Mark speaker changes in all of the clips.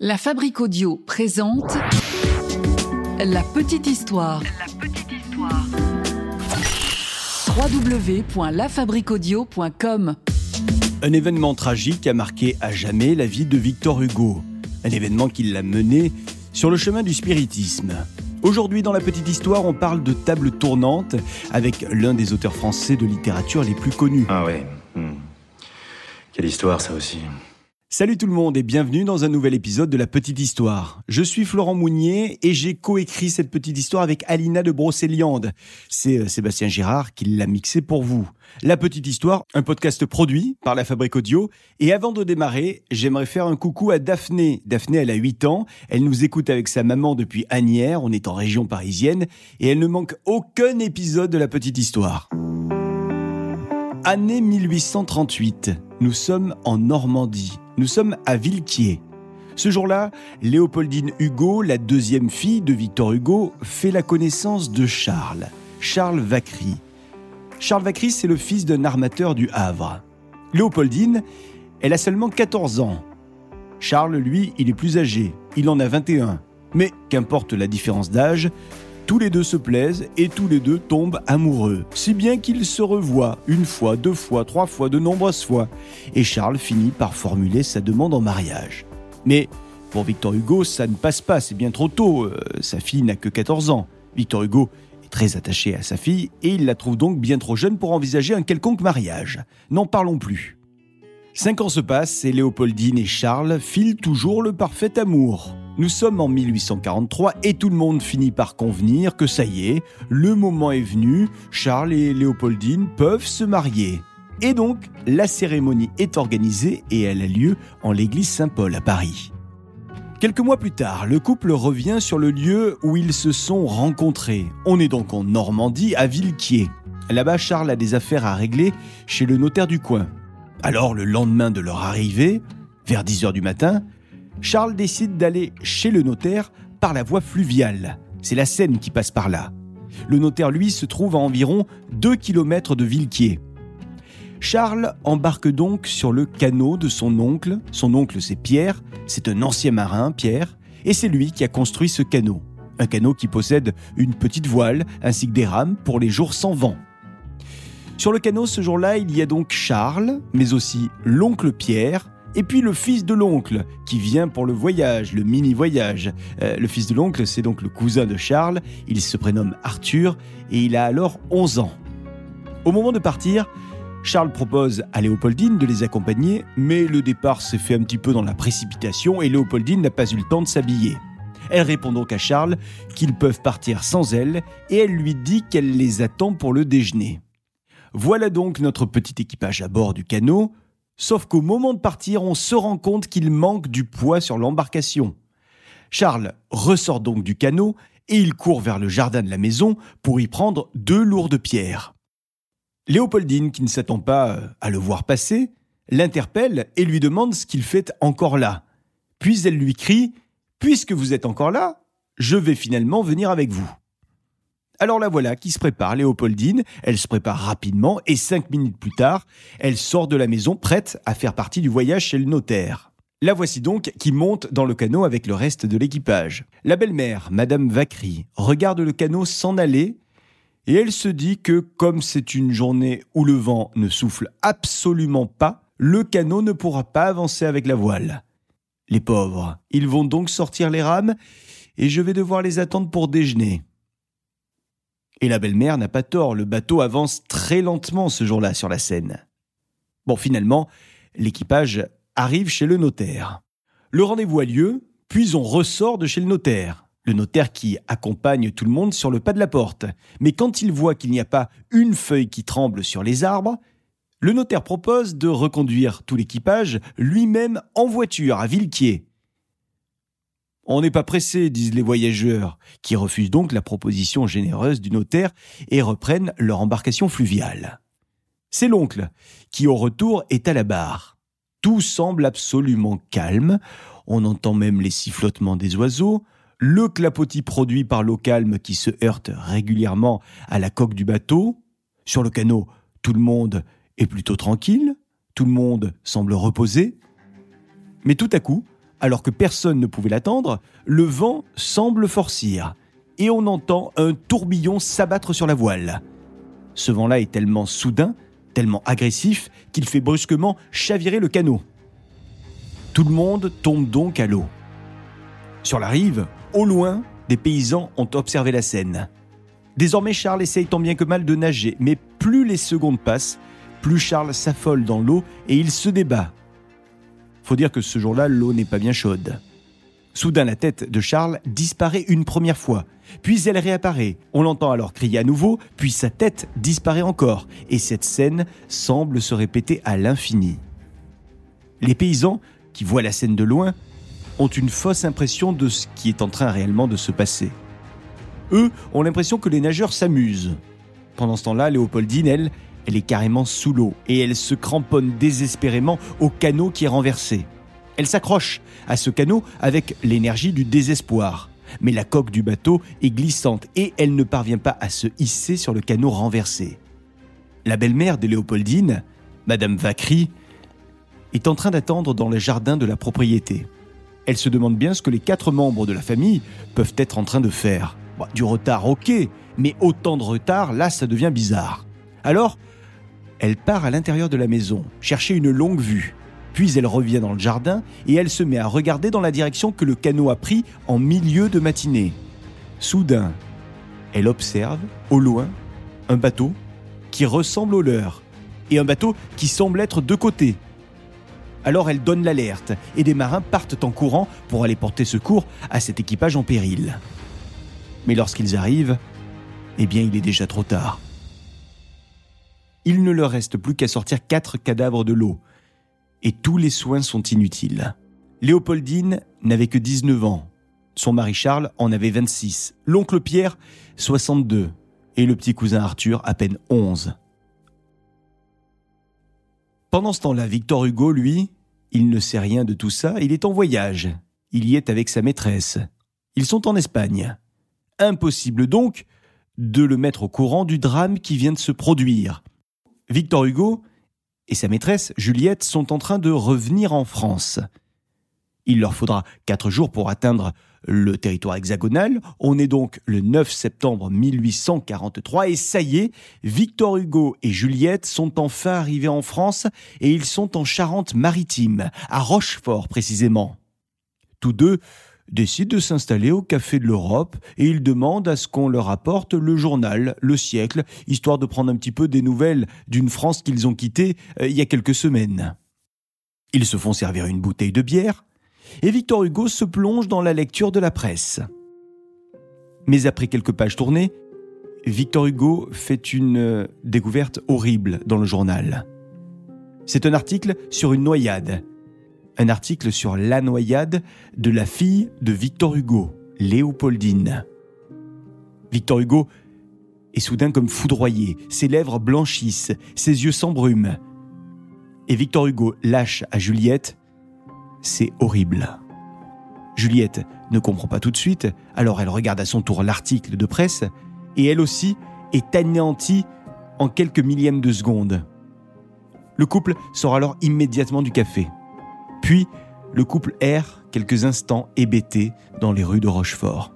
Speaker 1: La Fabrique Audio présente La Petite Histoire. La Petite Histoire. www.lafabriqueaudio.com
Speaker 2: Un événement tragique a marqué à jamais la vie de Victor Hugo. Un événement qui l'a mené sur le chemin du spiritisme. Aujourd'hui, dans la petite histoire, on parle de table tournante avec l'un des auteurs français de littérature les plus connus.
Speaker 3: Ah ouais. hmm. Quelle histoire ça aussi.
Speaker 2: Salut tout le monde et bienvenue dans un nouvel épisode de la petite histoire. Je suis Florent Mounier et j'ai coécrit cette petite histoire avec Alina de Brocéliande. C'est euh, Sébastien Girard qui l'a mixé pour vous. La petite histoire, un podcast produit par la Fabrique Audio. Et avant de démarrer, j'aimerais faire un coucou à Daphné. Daphné, elle a 8 ans. Elle nous écoute avec sa maman depuis Agnières. On est en région parisienne et elle ne manque aucun épisode de la petite histoire. Année 1838. Nous sommes en Normandie. Nous sommes à Villequier. Ce jour-là, Léopoldine Hugo, la deuxième fille de Victor Hugo, fait la connaissance de Charles, Charles Vacry. Charles Vacry, c'est le fils d'un armateur du Havre. Léopoldine, elle a seulement 14 ans. Charles, lui, il est plus âgé, il en a 21. Mais qu'importe la différence d'âge, tous les deux se plaisent et tous les deux tombent amoureux, si bien qu'ils se revoient une fois, deux fois, trois fois, de nombreuses fois. Et Charles finit par formuler sa demande en mariage. Mais pour Victor Hugo, ça ne passe pas, c'est bien trop tôt, euh, sa fille n'a que 14 ans. Victor Hugo est très attaché à sa fille et il la trouve donc bien trop jeune pour envisager un quelconque mariage. N'en parlons plus. Cinq ans se passent et Léopoldine et Charles filent toujours le parfait amour. Nous sommes en 1843 et tout le monde finit par convenir que ça y est, le moment est venu, Charles et Léopoldine peuvent se marier. Et donc, la cérémonie est organisée et elle a lieu en l'église Saint-Paul à Paris. Quelques mois plus tard, le couple revient sur le lieu où ils se sont rencontrés. On est donc en Normandie, à Villequier. Là-bas, Charles a des affaires à régler chez le notaire du coin. Alors, le lendemain de leur arrivée, vers 10h du matin, Charles décide d'aller chez le notaire par la voie fluviale. C'est la Seine qui passe par là. Le notaire, lui, se trouve à environ 2 km de Villequier. Charles embarque donc sur le canot de son oncle. Son oncle, c'est Pierre. C'est un ancien marin, Pierre. Et c'est lui qui a construit ce canot. Un canot qui possède une petite voile ainsi que des rames pour les jours sans vent. Sur le canot, ce jour-là, il y a donc Charles, mais aussi l'oncle Pierre, et puis le fils de l'oncle, qui vient pour le voyage, le mini-voyage. Euh, le fils de l'oncle, c'est donc le cousin de Charles, il se prénomme Arthur, et il a alors 11 ans. Au moment de partir, Charles propose à Léopoldine de les accompagner, mais le départ s'est fait un petit peu dans la précipitation et Léopoldine n'a pas eu le temps de s'habiller. Elle répond donc à Charles qu'ils peuvent partir sans elle et elle lui dit qu'elle les attend pour le déjeuner. Voilà donc notre petit équipage à bord du canot, sauf qu'au moment de partir, on se rend compte qu'il manque du poids sur l'embarcation. Charles ressort donc du canot et il court vers le jardin de la maison pour y prendre deux lourdes pierres. Léopoldine, qui ne s'attend pas euh, à le voir passer, l'interpelle et lui demande ce qu'il fait encore là. Puis elle lui crie Puisque vous êtes encore là, je vais finalement venir avec vous. Alors la voilà qui se prépare, Léopoldine. Elle se prépare rapidement et cinq minutes plus tard, elle sort de la maison prête à faire partie du voyage chez le notaire. La voici donc qui monte dans le canot avec le reste de l'équipage. La belle-mère, Madame Vacry, regarde le canot s'en aller et elle se dit que comme c'est une journée où le vent ne souffle absolument pas, le canot ne pourra pas avancer avec la voile. Les pauvres, ils vont donc sortir les rames et je vais devoir les attendre pour déjeuner. Et la belle-mère n'a pas tort, le bateau avance très lentement ce jour-là sur la Seine. Bon, finalement, l'équipage arrive chez le notaire. Le rendez-vous a lieu, puis on ressort de chez le notaire. Le notaire qui accompagne tout le monde sur le pas de la porte. Mais quand il voit qu'il n'y a pas une feuille qui tremble sur les arbres, le notaire propose de reconduire tout l'équipage lui-même en voiture à Villequier. On n'est pas pressé, disent les voyageurs, qui refusent donc la proposition généreuse du notaire et reprennent leur embarcation fluviale. C'est l'oncle, qui au retour est à la barre. Tout semble absolument calme, on entend même les sifflotements des oiseaux, le clapotis produit par l'eau calme qui se heurte régulièrement à la coque du bateau. Sur le canot, tout le monde est plutôt tranquille, tout le monde semble reposé. Mais tout à coup, alors que personne ne pouvait l'attendre, le vent semble forcir et on entend un tourbillon s'abattre sur la voile. Ce vent-là est tellement soudain, tellement agressif, qu'il fait brusquement chavirer le canot. Tout le monde tombe donc à l'eau. Sur la rive, au loin, des paysans ont observé la scène. Désormais, Charles essaye tant bien que mal de nager, mais plus les secondes passent, plus Charles s'affole dans l'eau et il se débat. Faut dire que ce jour-là, l'eau n'est pas bien chaude. Soudain, la tête de Charles disparaît une première fois, puis elle réapparaît. On l'entend alors crier à nouveau, puis sa tête disparaît encore, et cette scène semble se répéter à l'infini. Les paysans, qui voient la scène de loin, ont une fausse impression de ce qui est en train réellement de se passer. Eux ont l'impression que les nageurs s'amusent. Pendant ce temps-là, Léopoldine, elle, elle est carrément sous l'eau et elle se cramponne désespérément au canot qui est renversé. Elle s'accroche à ce canot avec l'énergie du désespoir. Mais la coque du bateau est glissante et elle ne parvient pas à se hisser sur le canot renversé. La belle-mère de Léopoldine, Madame Vacry, est en train d'attendre dans le jardin de la propriété. Elle se demande bien ce que les quatre membres de la famille peuvent être en train de faire. du retard, ok, mais autant de retard, là, ça devient bizarre. Alors, elle part à l'intérieur de la maison, chercher une longue vue. Puis elle revient dans le jardin et elle se met à regarder dans la direction que le canot a pris en milieu de matinée. Soudain, elle observe, au loin, un bateau qui ressemble au leur, et un bateau qui semble être de côté, alors elle donne l'alerte et des marins partent en courant pour aller porter secours à cet équipage en péril. Mais lorsqu'ils arrivent, eh bien il est déjà trop tard. Il ne leur reste plus qu'à sortir quatre cadavres de l'eau, et tous les soins sont inutiles. Léopoldine n'avait que 19 ans, son mari Charles en avait 26, l'oncle Pierre 62, et le petit cousin Arthur à peine 11. Pendant ce temps-là, Victor Hugo, lui, il ne sait rien de tout ça, il est en voyage. Il y est avec sa maîtresse. Ils sont en Espagne. Impossible donc de le mettre au courant du drame qui vient de se produire. Victor Hugo et sa maîtresse, Juliette, sont en train de revenir en France. Il leur faudra quatre jours pour atteindre le territoire hexagonal. On est donc le 9 septembre 1843 et ça y est, Victor Hugo et Juliette sont enfin arrivés en France et ils sont en Charente-Maritime, à Rochefort précisément. Tous deux décident de s'installer au Café de l'Europe et ils demandent à ce qu'on leur apporte le journal Le Siècle, histoire de prendre un petit peu des nouvelles d'une France qu'ils ont quittée euh, il y a quelques semaines. Ils se font servir une bouteille de bière, et Victor Hugo se plonge dans la lecture de la presse. Mais après quelques pages tournées, Victor Hugo fait une euh, découverte horrible dans le journal. C'est un article sur une noyade. Un article sur la noyade de la fille de Victor Hugo, Léopoldine. Victor Hugo est soudain comme foudroyé, ses lèvres blanchissent, ses yeux s'embrument. Et Victor Hugo lâche à Juliette c'est horrible. Juliette ne comprend pas tout de suite, alors elle regarde à son tour l'article de presse, et elle aussi est anéantie en quelques millièmes de seconde. Le couple sort alors immédiatement du café. Puis, le couple erre quelques instants hébétés dans les rues de Rochefort.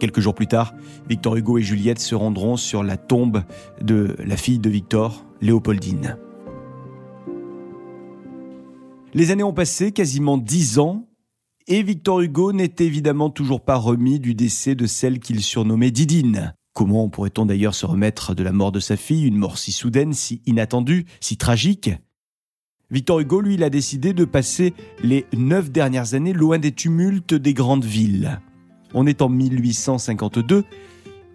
Speaker 2: Quelques jours plus tard, Victor Hugo et Juliette se rendront sur la tombe de la fille de Victor, Léopoldine. Les années ont passé, quasiment dix ans, et Victor Hugo n'est évidemment toujours pas remis du décès de celle qu'il surnommait Didine. Comment pourrait-on d'ailleurs se remettre de la mort de sa fille, une mort si soudaine, si inattendue, si tragique? Victor Hugo, lui, a décidé de passer les neuf dernières années loin des tumultes des grandes villes. On est en 1852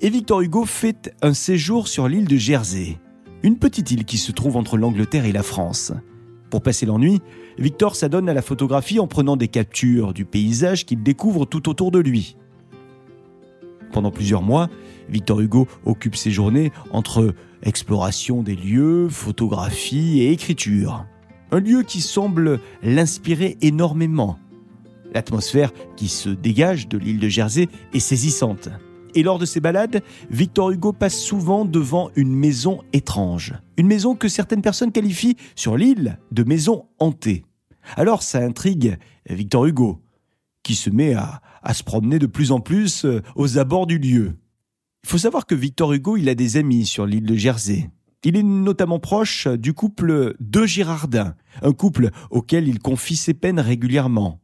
Speaker 2: et Victor Hugo fait un séjour sur l'île de Jersey, une petite île qui se trouve entre l'Angleterre et la France. Pour passer l'ennui, Victor s'adonne à la photographie en prenant des captures du paysage qu'il découvre tout autour de lui. Pendant plusieurs mois, Victor Hugo occupe ses journées entre exploration des lieux, photographie et écriture. Un lieu qui semble l'inspirer énormément. L'atmosphère qui se dégage de l'île de Jersey est saisissante. Et lors de ses balades, Victor Hugo passe souvent devant une maison étrange. Une maison que certaines personnes qualifient sur l'île de maison hantée. Alors ça intrigue Victor Hugo, qui se met à, se promener de plus en plus euh, aux abords du lieu. Il faut savoir que Victor Hugo, il a des amis sur l'île de Jersey. Il est notamment proche du couple de Girardin, un couple auquel il confie ses peines régulièrement.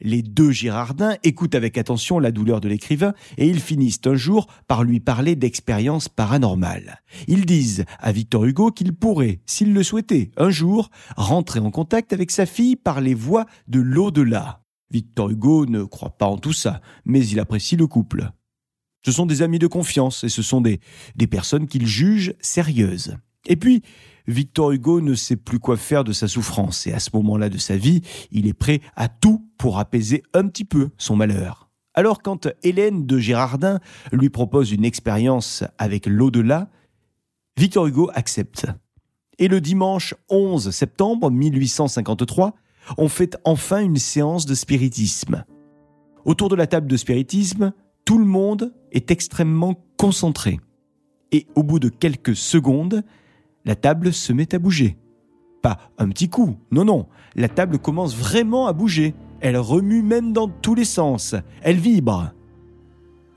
Speaker 2: Les deux Girardins écoutent avec attention la douleur de l'écrivain et ils finissent un jour par lui parler d'expériences paranormales. Ils disent à Victor Hugo qu'il pourrait, s'il le souhaitait, un jour rentrer en contact avec sa fille par les voies de l'au-delà. Victor Hugo ne croit pas en tout ça, mais il apprécie le couple. Ce sont des amis de confiance et ce sont des, des personnes qu'il juge sérieuses. Et puis, Victor Hugo ne sait plus quoi faire de sa souffrance et à ce moment-là de sa vie, il est prêt à tout pour apaiser un petit peu son malheur. Alors quand Hélène de Girardin lui propose une expérience avec l'au-delà, Victor Hugo accepte. Et le dimanche 11 septembre 1853, on fait enfin une séance de spiritisme. Autour de la table de spiritisme, tout le monde est extrêmement concentré. Et au bout de quelques secondes, la table se met à bouger. Pas un petit coup, non, non, la table commence vraiment à bouger. Elle remue même dans tous les sens. Elle vibre.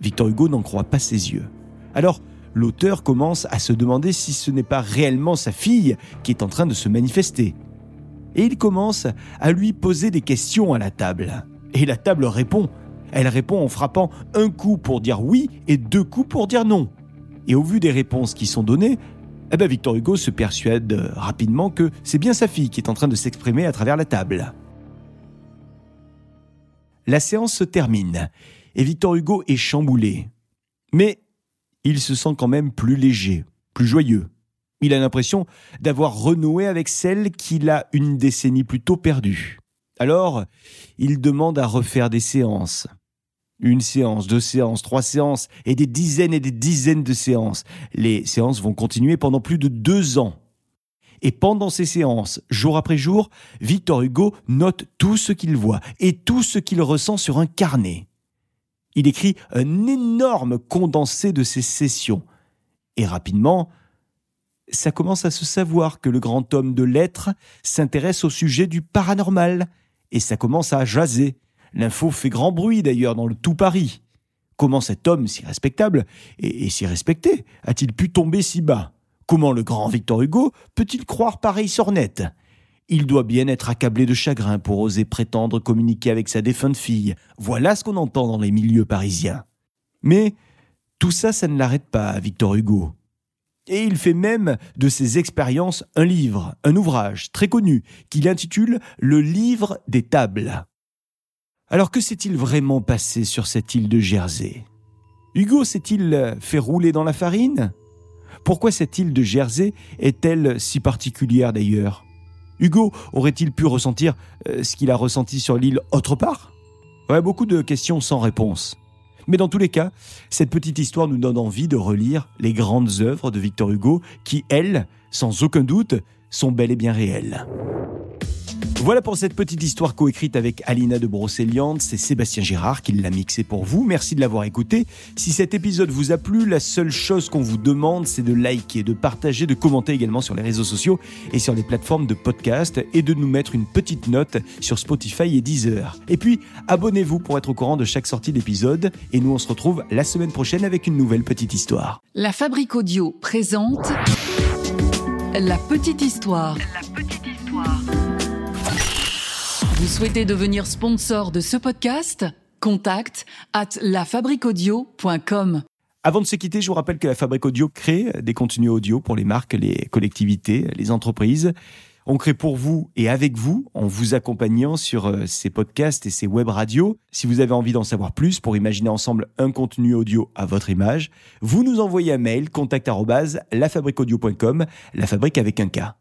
Speaker 2: Victor Hugo n'en croit pas ses yeux. Alors, l'auteur commence à se demander si ce n'est pas réellement sa fille qui est en train de se manifester. Et il commence à lui poser des questions à la table. Et la table répond elle répond en frappant un coup pour dire oui et deux coups pour dire non. Et au vu des réponses qui sont données, eh ben Victor Hugo se persuade rapidement que c'est bien sa fille qui est en train de s'exprimer à travers la table. La séance se termine et Victor Hugo est chamboulé. Mais il se sent quand même plus léger, plus joyeux. Il a l'impression d'avoir renoué avec celle qu'il a une décennie plus tôt perdue. Alors, il demande à refaire des séances. Une séance, deux séances, trois séances et des dizaines et des dizaines de séances. Les séances vont continuer pendant plus de deux ans. Et pendant ces séances, jour après jour, Victor Hugo note tout ce qu'il voit et tout ce qu'il ressent sur un carnet. Il écrit un énorme condensé de ses sessions. Et rapidement, ça commence à se savoir que le grand homme de lettres s'intéresse au sujet du paranormal, et ça commence à jaser. L'info fait grand bruit d'ailleurs dans tout Paris. Comment cet homme si respectable et, si respecté a-t-il pu tomber si bas? Comment le grand Victor Hugo peut-il croire pareille sornette? Il doit bien être accablé de chagrin pour oser prétendre communiquer avec sa défunte fille. Voilà ce qu'on entend dans les milieux parisiens. Mais tout ça, ça ne l'arrête pas, Victor Hugo. Et il fait même de ses expériences un livre, un ouvrage très connu, qu'il intitule Le livre des tables. Alors que s'est-il vraiment passé sur cette île de Jersey? Hugo s'est-il fait rouler dans la farine? Pourquoi cette île de Jersey est-elle si particulière d'ailleurs? Hugo aurait-il pu ressentir euh, ce qu'il a ressenti sur l'île autre part? Ouais, Beaucoup de questions sans réponse. Mais dans tous les cas, cette petite histoire nous donne envie de relire les grandes œuvres de Victor Hugo qui, elles, sans aucun doute, sont bel et bien réelles. Voilà pour cette petite histoire coécrite avec Alina de Brocéliande. C'est Sébastien Girard qui l'a mixé pour vous. Merci de l'avoir écouté. Si cet épisode vous a plu, la seule chose qu'on vous demande, c'est de liker, de partager, de commenter également sur les réseaux sociaux et sur les plateformes de podcast et de nous mettre une petite note sur Spotify et Deezer. Et puis, abonnez-vous pour être au courant de chaque sortie d'épisode. Et nous, on se retrouve la semaine prochaine avec une nouvelle petite histoire.
Speaker 1: La Fabrique Audio présente La petite histoire. La petite histoire. Vous souhaitez devenir sponsor de ce podcast? Contact at lafabriquaudio.com.
Speaker 2: Avant de se quitter, je vous rappelle que la Fabrique Audio crée des contenus audio pour les marques, les collectivités, les entreprises. On crée pour vous et avec vous, en vous accompagnant sur euh, ces podcasts et ces web radios. Si vous avez envie d'en savoir plus pour imaginer ensemble un contenu audio à votre image, vous nous envoyez un mail contact la fabrique avec un K.